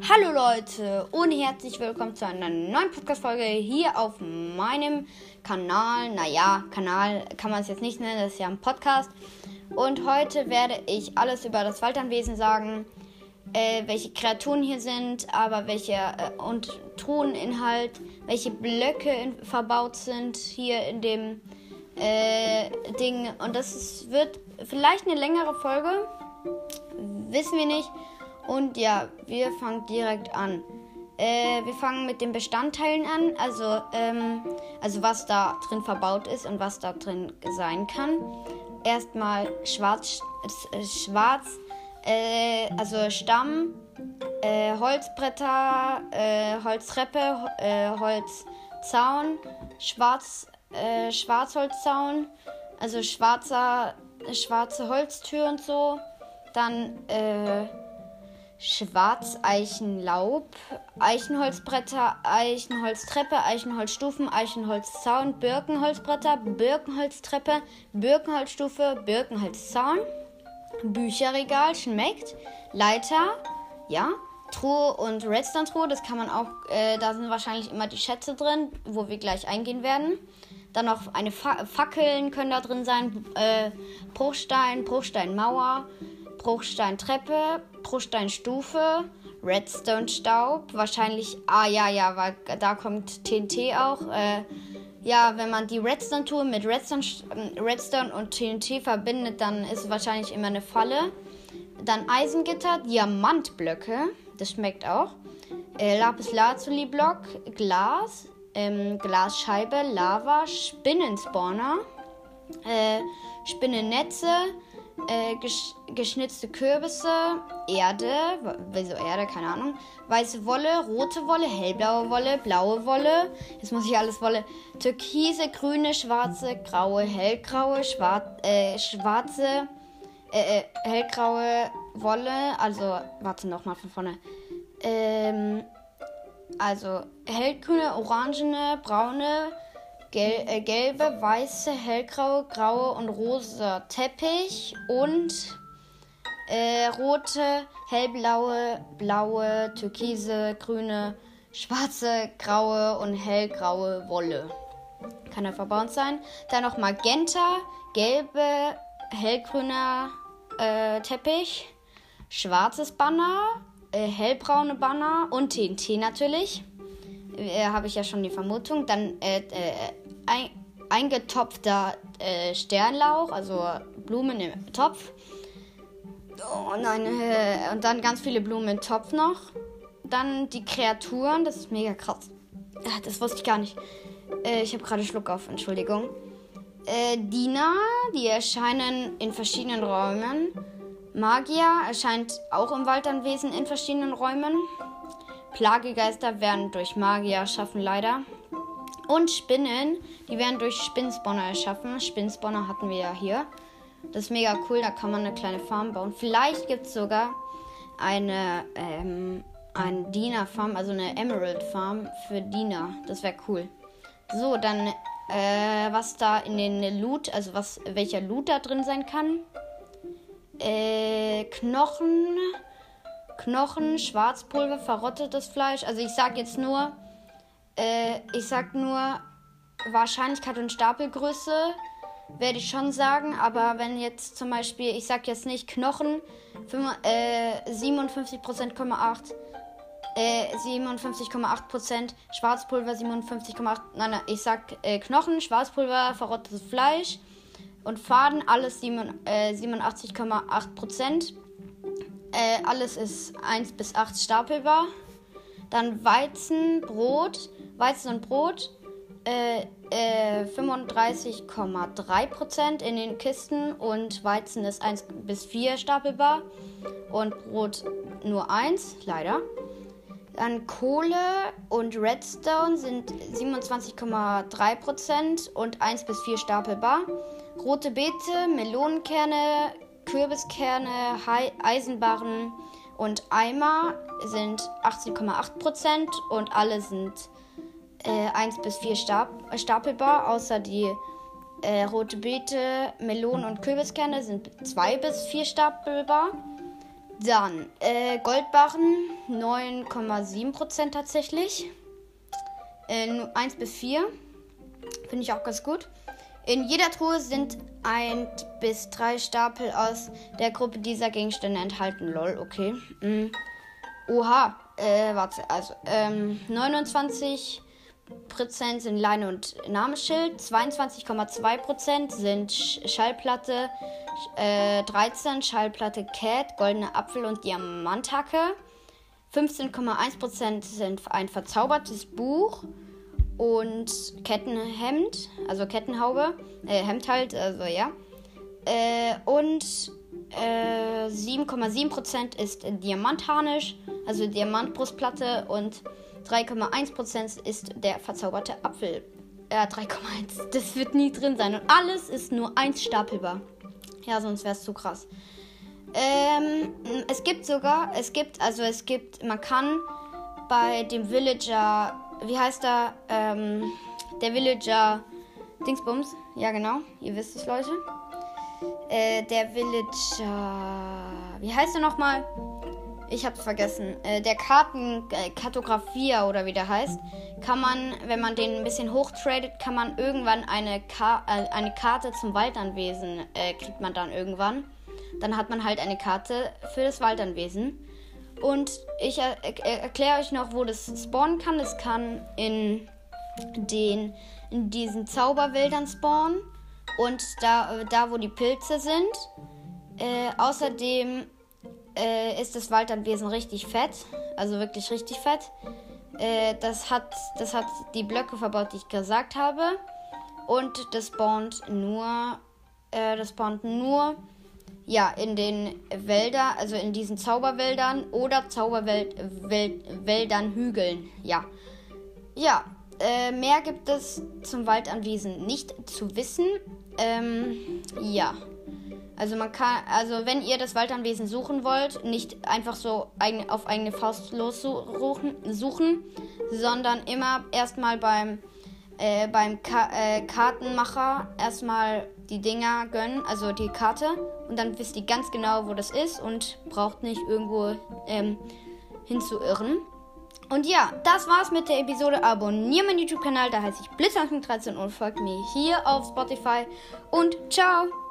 Hallo Leute und herzlich willkommen zu einer neuen Podcast-Folge hier auf meinem Kanal. Naja, Kanal kann man es jetzt nicht nennen, das ist ja ein Podcast. Und heute werde ich alles über das Waldernwesen sagen, äh, welche Kreaturen hier sind, aber welche äh, und Truheninhalt, welche Blöcke in, verbaut sind hier in dem äh, Ding. Und das ist, wird vielleicht eine längere Folge, wissen wir nicht. Und ja, wir fangen direkt an. Äh, wir fangen mit den Bestandteilen an, also, ähm, also was da drin verbaut ist und was da drin sein kann. Erstmal schwarz, äh, schwarz äh, also Stamm, äh, Holzbretter, äh, Holztreppe, äh, Holzzaun, Schwarz, Schwarzholzzaun, also schwarzer, schwarze Holztür und so. Dann Schwarzeichenlaub, Eichenholzbretter, Eichenholztreppe, Eichenholzstufen, Eichenholzzaun, Birkenholzbretter, Birkenholztreppe, Birkenholzstufe, Birkenholzzaun, Bücherregal, schmeckt, Leiter, ja, Truhe und Redstone-Truhe, das kann man auch, äh, da sind wahrscheinlich immer die Schätze drin, wo wir gleich eingehen werden. Dann noch eine Fa Fackeln können da drin sein, äh, Bruchstein, Bruchsteinmauer, Bruchsteintreppe, Bruchsteinstufe, Redstone-Staub, wahrscheinlich, ah ja, ja, weil da kommt TNT auch. Äh, ja, wenn man die Redstone-Tour mit Redstone, Redstone und TNT verbindet, dann ist es wahrscheinlich immer eine Falle. Dann Eisengitter, Diamantblöcke, das schmeckt auch. Äh, Lapis-Lazuli-Block, Glas, ähm, Glasscheibe, Lava, Spinnenspawner, äh, Spinnennetze, äh, gesch geschnitzte Kürbisse, Erde, wieso Erde, keine Ahnung, weiße Wolle, rote Wolle, hellblaue Wolle, blaue Wolle, jetzt muss ich alles Wolle, türkise, grüne, schwarze, graue, hellgraue, schwar äh, schwarze, äh, äh, hellgraue Wolle, also, warte nochmal von vorne, ähm, also hellgrüne, orangene, braune, Gel äh, gelbe, weiße, hellgraue, graue und rosa Teppich und äh, rote, hellblaue, blaue, türkise, grüne, schwarze, graue und hellgraue Wolle. Kann er verbaut sein. Dann noch Magenta, gelbe, hellgrüner äh, Teppich, schwarzes Banner, äh, hellbraune Banner und TNT natürlich äh, habe ich ja schon die Vermutung. Dann äh, äh, ein, eingetopfter äh, Sternlauch, also Blumen im Topf. Oh nein, äh, und dann ganz viele Blumen im Topf noch. Dann die Kreaturen, das ist mega krass. Das wusste ich gar nicht. Ich habe gerade Schluck auf, Entschuldigung. Diener, die erscheinen in verschiedenen Räumen. Magier erscheint auch im Waldernwesen in verschiedenen Räumen. Plagegeister werden durch Magier erschaffen, leider. Und Spinnen, die werden durch Spinnspawner erschaffen. Spinnspawner hatten wir ja hier. Das ist mega cool, da kann man eine kleine Farm bauen. Vielleicht gibt es sogar eine, ähm, eine Diener-Farm, also eine Emerald-Farm für Diener. Das wäre cool. So, dann, äh, was da in den Loot, also was, welcher Loot da drin sein kann. Äh, Knochen, Knochen, Schwarzpulver, verrottetes Fleisch. Also ich sag jetzt nur, äh, ich sag nur Wahrscheinlichkeit und Stapelgröße werde ich schon sagen, aber wenn jetzt zum Beispiel, ich sag jetzt nicht Knochen, 5, äh, 57,8%, äh, 57,8% Schwarzpulver 57,8%, nein, nein, ich sag äh, Knochen, Schwarzpulver, verrottetes Fleisch und Faden, alles 7, äh, 87,8 äh, alles ist 1 bis 8 stapelbar. Dann Weizen, Brot, Weizen und Brot äh, äh, 35,3% in den Kisten und Weizen ist 1 bis 4 stapelbar und Brot nur 1, leider. Dann Kohle und Redstone sind 27,3% und 1 bis 4 stapelbar. Rote Beete, Melonenkerne, Kürbiskerne, Eisenbarren und Eimer sind 18,8% und alle sind äh, 1 bis 4 Stap stapelbar, außer die äh, rote Beete, Melonen und Kürbiskerne sind 2 bis 4 stapelbar. Dann äh, Goldbarren 9,7% tatsächlich. Äh, 1 bis 4. Finde ich auch ganz gut. In jeder Truhe sind ein bis drei Stapel aus der Gruppe dieser Gegenstände enthalten. Lol, okay. Mhm. Oha, äh, warte, also ähm, 29% sind Leine und Namensschild, 22,2% sind Schallplatte, äh, 13 Schallplatte Cat, goldene Apfel und Diamanthacke, 15,1% sind ein verzaubertes Buch und Kettenhemd, also Kettenhaube, äh, Hemd halt, also ja. Äh, und äh, 7,7% ist Diamantharnisch, also Diamantbrustplatte und 3,1% ist der verzauberte Apfel. Ja, äh, 3,1. Das wird nie drin sein. Und alles ist nur eins stapelbar. Ja, sonst wäre es zu krass. Ähm, es gibt sogar, es gibt, also es gibt, man kann bei dem Villager wie heißt er? Ähm, der Villager Dingsbums. Ja, genau. Ihr wisst es, Leute. Äh, der Villager. Wie heißt er nochmal? Ich hab's vergessen. Äh, der Kartenkartografier oder wie der heißt, kann man, wenn man den ein bisschen hochtradet, kann man irgendwann eine, Ka äh, eine Karte zum Waldanwesen äh, kriegt man dann irgendwann. Dann hat man halt eine Karte für das Waldanwesen. Und ich er er erkläre euch noch, wo das spawnen kann. Es kann in den in diesen Zauberwäldern spawnen und da, da wo die Pilze sind. Äh, außerdem äh, ist das Waldanwesen richtig fett, also wirklich richtig fett. Äh, das, hat, das hat die Blöcke verbaut, die ich gesagt habe. Und das spawnt nur, äh, das spawnt nur ja, in den Wäldern, also in diesen Zauberwäldern oder Zauberwäldern Hügeln. Ja. Ja, äh, mehr gibt es zum Waldanwesen nicht zu wissen. Ähm, ja. Also man kann, also wenn ihr das Waldanwesen suchen wollt, nicht einfach so eigen, auf eigene Faust lossuchen, suchen, sondern immer erstmal beim äh, beim Ka äh, Kartenmacher erstmal die Dinger gönnen, also die Karte. Und dann wisst ihr ganz genau, wo das ist und braucht nicht irgendwo ähm, hinzuirren. Und ja, das war's mit der Episode. Abonniere meinen YouTube-Kanal, da heiße ich Blitzanfang13 und folgt mir hier auf Spotify. Und ciao!